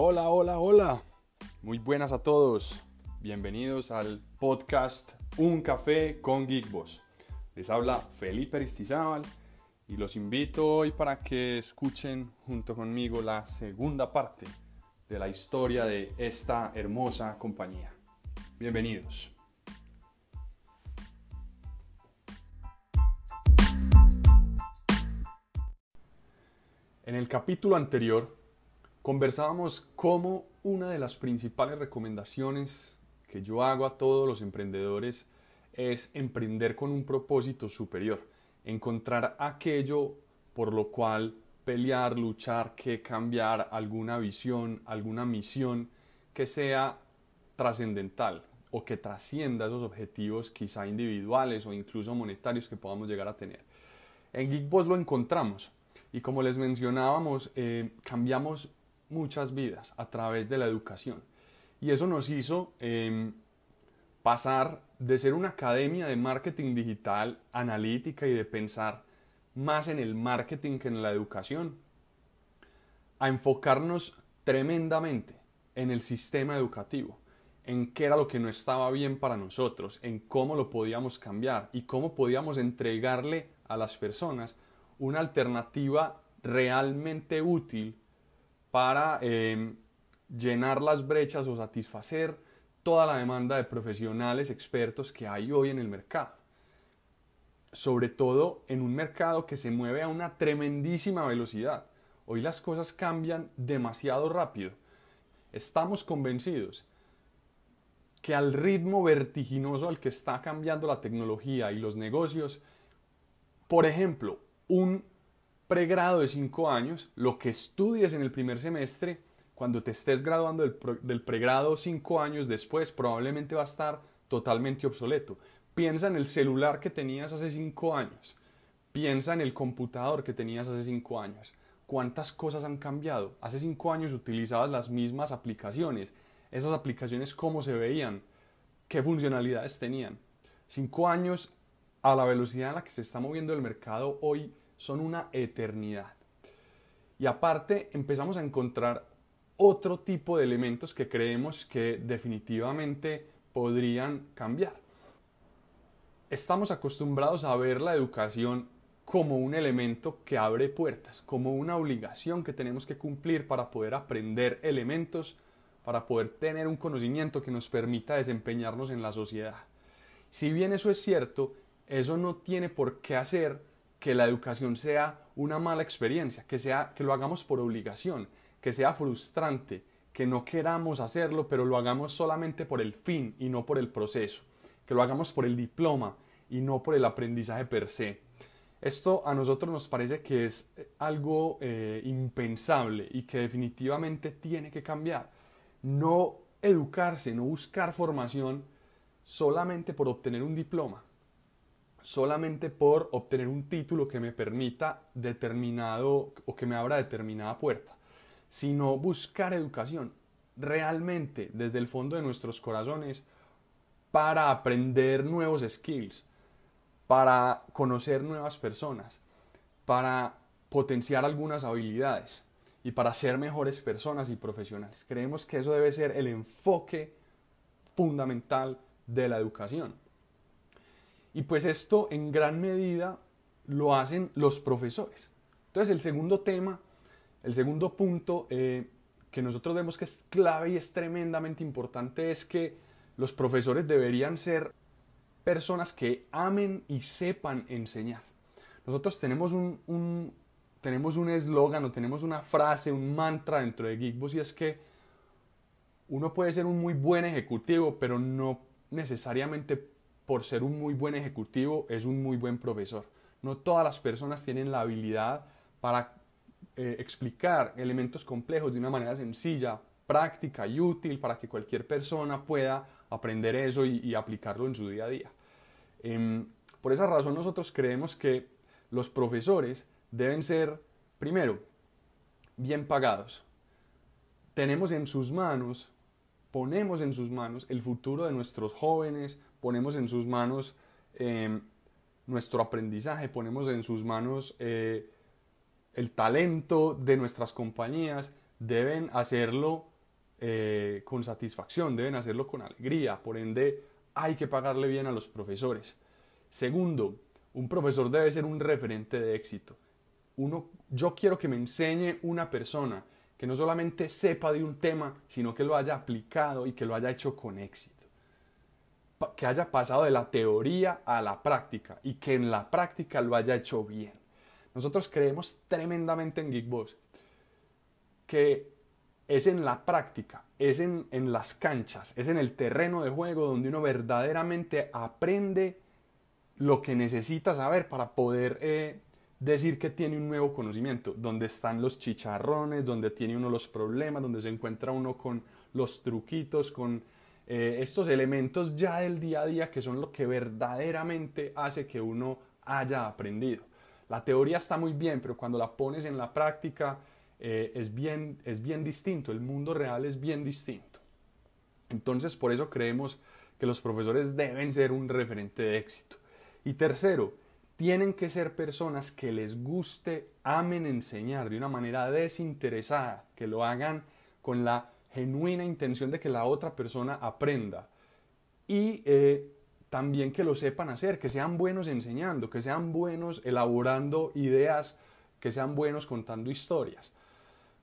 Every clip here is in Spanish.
Hola, hola, hola. Muy buenas a todos. Bienvenidos al podcast Un Café con Geekboss. Les habla Felipe Aristizábal y los invito hoy para que escuchen junto conmigo la segunda parte de la historia de esta hermosa compañía. Bienvenidos. En el capítulo anterior conversábamos cómo una de las principales recomendaciones que yo hago a todos los emprendedores es emprender con un propósito superior, encontrar aquello por lo cual pelear, luchar, que cambiar alguna visión, alguna misión que sea trascendental o que trascienda esos objetivos quizá individuales o incluso monetarios que podamos llegar a tener. En Geekboss lo encontramos y como les mencionábamos, eh, cambiamos muchas vidas a través de la educación. Y eso nos hizo em, pasar de ser una academia de marketing digital analítica y de pensar más en el marketing que en la educación, a enfocarnos tremendamente en el sistema educativo, en qué era lo que no estaba bien para nosotros, en cómo lo podíamos cambiar y cómo podíamos entregarle a las personas una alternativa realmente útil para em, llenar las brechas o satisfacer toda la demanda de profesionales expertos que hay hoy en el mercado. Sobre todo en un mercado que se mueve a una tremendísima velocidad. Hoy las cosas cambian demasiado rápido. Estamos convencidos que al ritmo vertiginoso al que está cambiando la tecnología y los negocios, por ejemplo, un pregrado de cinco años, lo que estudies en el primer semestre, cuando te estés graduando del, pregrado cinco años después, probablemente va a estar totalmente obsoleto. Piensa en el celular que tenías hace cinco años. Piensa en el computador que tenías hace cinco años. ¿Cuántas cosas han cambiado? Hace cinco años utilizabas las mismas aplicaciones. Esas aplicaciones, ¿cómo se veían? ¿Qué funcionalidades tenían? Cinco años a la velocidad a la que se está moviendo el mercado hoy son una eternidad. Y aparte empezamos a encontrar otro tipo de elementos que creemos que definitivamente podrían cambiar. Estamos acostumbrados a ver la educación como un elemento que abre puertas, como una obligación que tenemos que cumplir para poder aprender elementos, para poder tener un conocimiento que nos permita desempeñarnos en la sociedad. Si bien eso es cierto, eso no tiene por qué hacer que la educación sea una mala experiencia, que, sea, que lo hagamos por obligación, que sea frustrante, que no queramos hacerlo, pero lo hagamos solamente por el fin y no por el proceso, que lo hagamos por el diploma y no por el aprendizaje per se. Esto a nosotros nos parece que es algo eh, impensable y que definitivamente tiene que cambiar. No educarse, no buscar formación solamente por obtener un diploma, solamente por obtener un título que me permita determinado o que me abra determinada puerta, sino buscar educación realmente desde el fondo de nuestros corazones para aprender nuevos skills, para conocer nuevas personas, para potenciar algunas habilidades y para ser mejores personas y profesionales. Creemos que eso debe ser el enfoque fundamental de la educación. Y pues esto en gran medida lo hacen los profesores. Entonces el segundo tema, el segundo punto eh, que nosotros vemos que es clave y es tremendamente importante es que los profesores deberían ser personas que amen y sepan enseñar. Nosotros tenemos un, tenemos un eslogan o tenemos una frase, un mantra dentro de Geekboss y es que uno puede ser un muy buen ejecutivo, pero no necesariamente por ser un muy buen ejecutivo, es un muy buen profesor. No todas las personas tienen la habilidad para eh, explicar elementos complejos de una manera sencilla, práctica y útil para que cualquier persona pueda aprender eso y, aplicarlo en su día a día. Em, por esa razón nosotros creemos que los profesores deben ser, primero, bien pagados. Tenemos en sus manos, ponemos en sus manos el futuro de nuestros jóvenes, ponemos en sus manos em, nuestro aprendizaje, ponemos en sus manos eh, el talento de nuestras compañías, deben hacerlo eh, con satisfacción, deben hacerlo con alegría, por ende hay que pagarle bien a los profesores. Segundo, un profesor debe ser un referente de éxito. Uno, yo quiero que me enseñe una persona que no solamente sepa de un tema, sino que lo haya aplicado y que lo haya hecho con éxito. Que haya pasado de la teoría a la práctica y que en la práctica lo haya hecho bien. Nosotros creemos tremendamente en Geekboss que es en la práctica, es en, en, las canchas, es en el terreno de juego donde uno verdaderamente aprende lo que necesita saber para poder eh, decir que tiene un nuevo conocimiento, donde están los chicharrones, donde tiene uno los problemas, donde se encuentra uno con los truquitos, con eh, estos elementos ya del día a día que son lo que verdaderamente hace que uno haya aprendido. La teoría está muy bien, pero cuando la pones en la práctica, eh, es, bien, es bien distinto, el mundo real es bien distinto. Entonces, por eso creemos que los profesores deben ser un referente de éxito. Y tercero, tienen que ser personas que les guste, amen enseñar de una manera desinteresada, que lo hagan con la genuina intención de que la otra persona aprenda. Y eh, también que lo sepan hacer, que sean buenos enseñando, que sean buenos elaborando ideas, que sean buenos contando historias.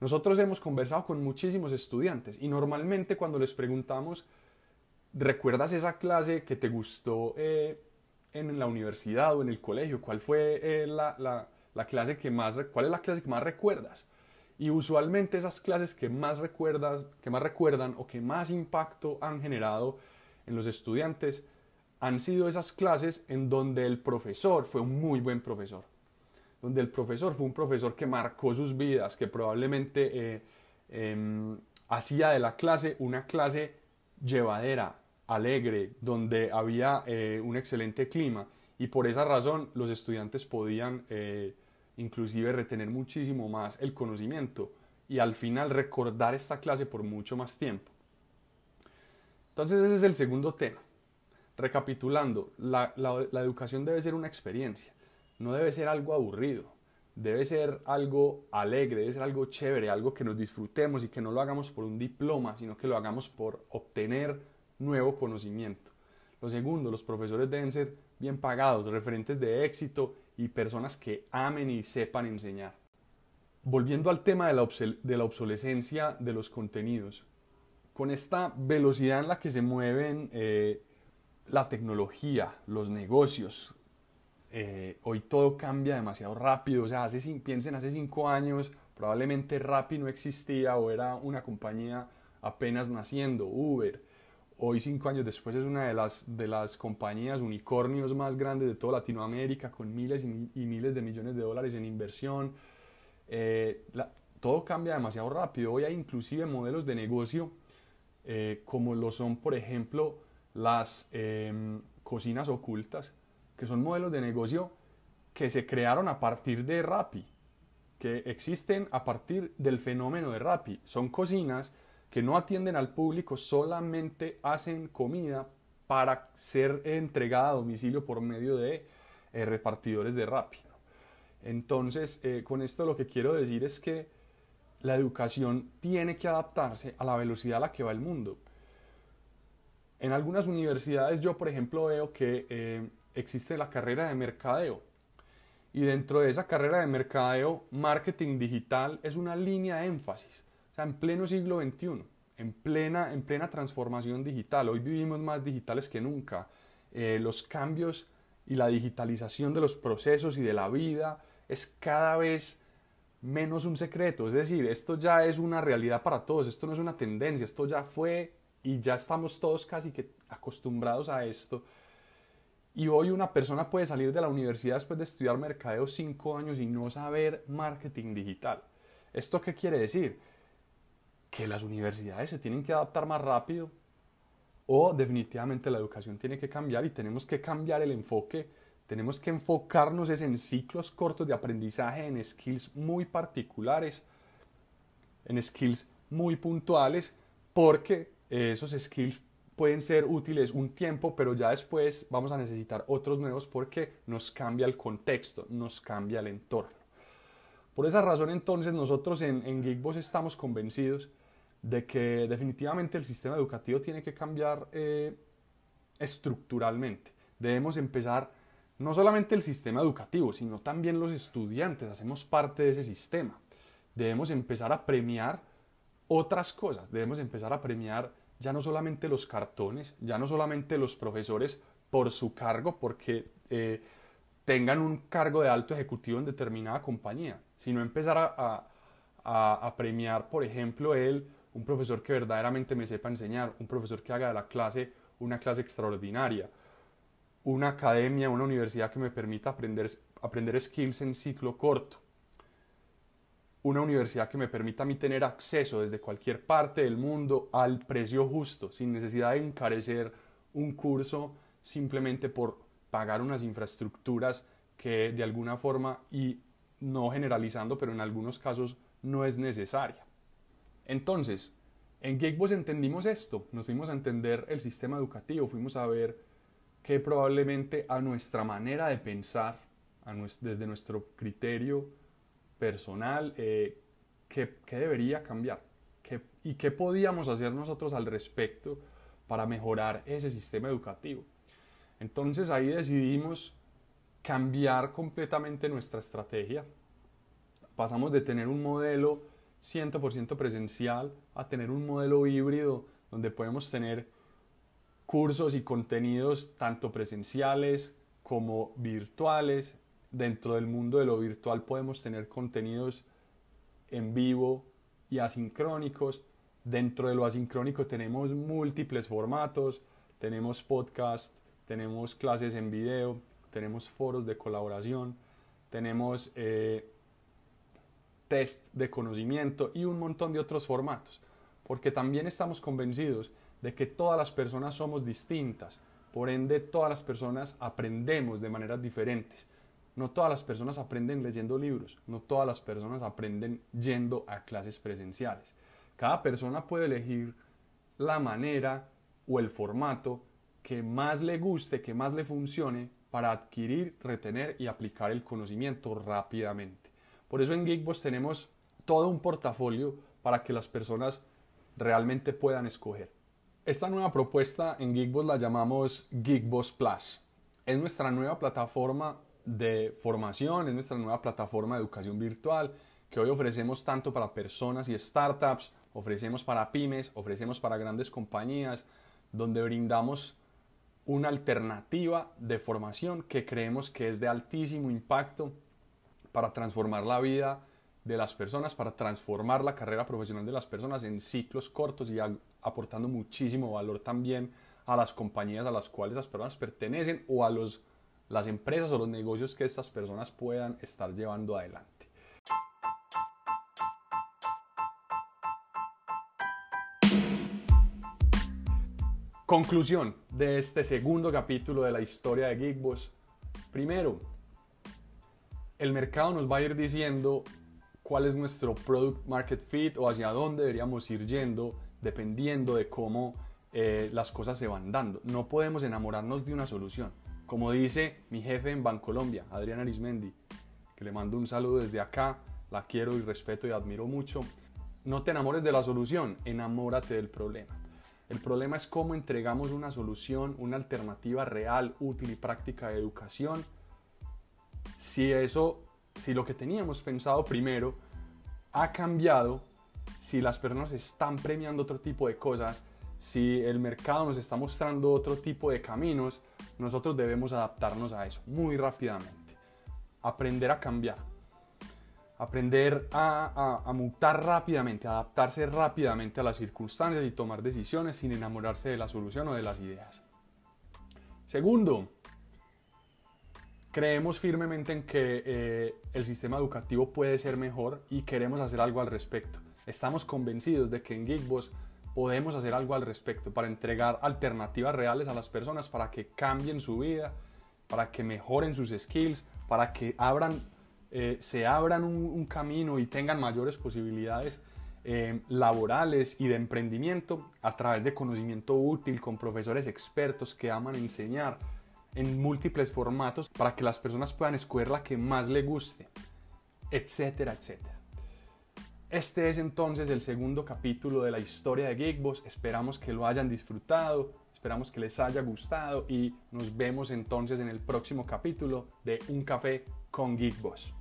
Nosotros hemos conversado con muchísimos estudiantes y normalmente cuando les preguntamos, ¿recuerdas esa clase que te gustó eh, en la universidad o en el colegio? ¿Cuál fue eh, la, clase que más, cuál es la clase que más recuerdas? Y usualmente esas clases que más recuerdas, que más recuerdan o que más impacto han generado en los estudiantes han sido esas clases en donde el profesor fue un muy buen profesor. Donde el profesor fue un profesor que marcó sus vidas, que probablemente eh, em, hacía de la clase una clase llevadera, alegre, donde había eh, un excelente clima. Y por esa razón los estudiantes podían eh, inclusive retener muchísimo más el conocimiento y al final recordar esta clase por mucho más tiempo. Entonces ese es el segundo tema. Recapitulando, la educación debe ser una experiencia no debe ser algo aburrido, debe ser algo alegre, debe ser algo chévere, algo que nos disfrutemos y que no lo hagamos por un diploma, sino que lo hagamos por obtener nuevo conocimiento. Lo segundo, los profesores deben ser bien pagados, referentes de éxito y personas que amen y sepan enseñar. Volviendo al tema de la, de la obsolescencia de los contenidos, con esta velocidad en la que se mueven eh, la tecnología, los negocios, eh, hoy todo cambia demasiado rápido, o sea, hace, piensen, hace cinco años probablemente Rappi no existía o era una compañía apenas naciendo, Uber. Hoy, cinco años después, es una de las, de las compañías unicornios más grandes de toda Latinoamérica, con miles y, miles de millones de dólares en inversión. Eh, todo cambia demasiado rápido. Hoy hay inclusive modelos de negocio eh, como lo son, por ejemplo, las em, cocinas ocultas, que son modelos de negocio que se crearon a partir de Rappi, que existen a partir del fenómeno de Rappi. Son cocinas que no atienden al público, solamente hacen comida para ser entregada a domicilio por medio de eh, repartidores de Rappi. Entonces, eh, con esto lo que quiero decir es que la educación tiene que adaptarse a la velocidad a la que va el mundo. En algunas universidades yo, por ejemplo, veo que eh, existe la carrera de mercadeo. Y dentro de esa carrera de mercadeo, marketing digital es una línea de énfasis. O sea, en pleno siglo XXI, en plena, en plena transformación digital, hoy vivimos más digitales que nunca. Eh, los cambios y la digitalización de los procesos y de la vida es cada vez menos un secreto. Es decir, esto ya es una realidad para todos, esto no es una tendencia, esto ya fue y ya estamos todos casi que acostumbrados a esto. Y hoy una persona puede salir de la universidad después de estudiar mercadeo cinco años y no saber marketing digital. ¿Esto qué quiere decir? Que las universidades se tienen que adaptar más rápido o definitivamente la educación tiene que cambiar y tenemos que cambiar el enfoque. Tenemos que enfocarnos en ciclos cortos de aprendizaje, en skills muy particulares, en skills muy puntuales, porque esos skills pueden ser útiles un tiempo, pero ya después vamos a necesitar otros nuevos porque nos cambia el contexto, nos cambia el entorno. Por esa razón entonces nosotros en, en Geekboss estamos convencidos de que definitivamente el sistema educativo tiene que cambiar eh, estructuralmente. Debemos empezar no solamente el sistema educativo, sino también los estudiantes, hacemos parte de ese sistema. Debemos empezar a premiar otras cosas, debemos empezar a premiar ya no solamente los cartones, ya no solamente los profesores por su cargo, porque eh, tengan un cargo de alto ejecutivo en determinada compañía, sino empezar a, a, premiar, por ejemplo, él, un profesor que verdaderamente me sepa enseñar, un profesor que haga de la clase una clase extraordinaria, una academia, una universidad que me permita aprender, aprender skills en ciclo corto, una universidad que me permita a mí tener acceso desde cualquier parte del mundo al precio justo, sin necesidad de encarecer un curso simplemente por pagar unas infraestructuras que de alguna forma y no generalizando, pero en algunos casos no es necesaria. Entonces, en Geekboss entendimos esto, nos fuimos a entender el sistema educativo, fuimos a ver que probablemente a nuestra manera de pensar, desde nuestro criterio personal, eh, ¿qué, debería cambiar? ¿Y qué podíamos hacer nosotros al respecto para mejorar ese sistema educativo? Entonces ahí decidimos cambiar completamente nuestra estrategia. Pasamos de tener un modelo 100% presencial a tener un modelo híbrido donde podemos tener cursos y contenidos tanto presenciales como virtuales. Dentro del mundo de lo virtual podemos tener contenidos en vivo y asincrónicos. Dentro de lo asincrónico tenemos múltiples formatos, tenemos podcast, tenemos clases en video, tenemos foros de colaboración, tenemos eh, test de conocimiento y un montón de otros formatos, porque también estamos convencidos de que todas las personas somos distintas, por ende todas las personas aprendemos de maneras diferentes. No todas las personas aprenden leyendo libros, no todas las personas aprenden yendo a clases presenciales. Cada persona puede elegir la manera o el formato que más le guste, que más le funcione para adquirir, retener y aplicar el conocimiento rápidamente. Por eso en Geekboss tenemos todo un portafolio para que las personas realmente puedan escoger. Esta nueva propuesta en Geekboss la llamamos Geekboss Plus. Es nuestra nueva plataforma de formación, es nuestra nueva plataforma de educación virtual que hoy ofrecemos tanto para personas y startups, ofrecemos para pymes, ofrecemos para grandes compañías, donde brindamos una alternativa de formación que creemos que es de altísimo impacto para transformar la vida de las personas, para transformar la carrera profesional de las personas en ciclos cortos y aportando muchísimo valor también a las compañías a las cuales las personas pertenecen o a los, las empresas o los negocios que estas personas puedan estar llevando adelante. Conclusión de este segundo capítulo de la historia de Geekboss. Primero, el mercado nos va a ir diciendo cuál es nuestro product market fit o hacia dónde deberíamos ir yendo dependiendo de cómo eh, las cosas se van dando. No podemos enamorarnos de una solución. Como dice mi jefe en Bancolombia, Adrián Arismendi, que le mando un saludo desde acá, la quiero y respeto y admiro mucho. No te enamores de la solución, enamórate del problema. El problema es cómo entregamos una solución, una alternativa real, útil y práctica de educación. Si eso, si lo que teníamos pensado primero ha cambiado, si las personas están premiando otro tipo de cosas, si el mercado nos está mostrando otro tipo de caminos, nosotros debemos adaptarnos a eso muy rápidamente. Aprender a cambiar aprender a, mutar rápidamente, a adaptarse rápidamente a las circunstancias y tomar decisiones sin enamorarse de la solución o de las ideas. Segundo, creemos firmemente en que eh, el sistema educativo puede ser mejor y queremos hacer algo al respecto. Estamos convencidos de que en Geekboss podemos hacer algo al respecto para entregar alternativas reales a las personas para que cambien su vida, para que mejoren sus skills, para que eh, se abran un, camino y tengan mayores posibilidades eh, laborales y de emprendimiento a través de conocimiento útil con profesores expertos que aman enseñar en múltiples formatos para que las personas puedan escoger la que más le guste. etcétera, etcétera. Este es entonces el segundo capítulo de la historia de Geekboss. Esperamos que lo hayan disfrutado, esperamos que les haya gustado y nos vemos entonces en el próximo capítulo de Un Café con Geekboss.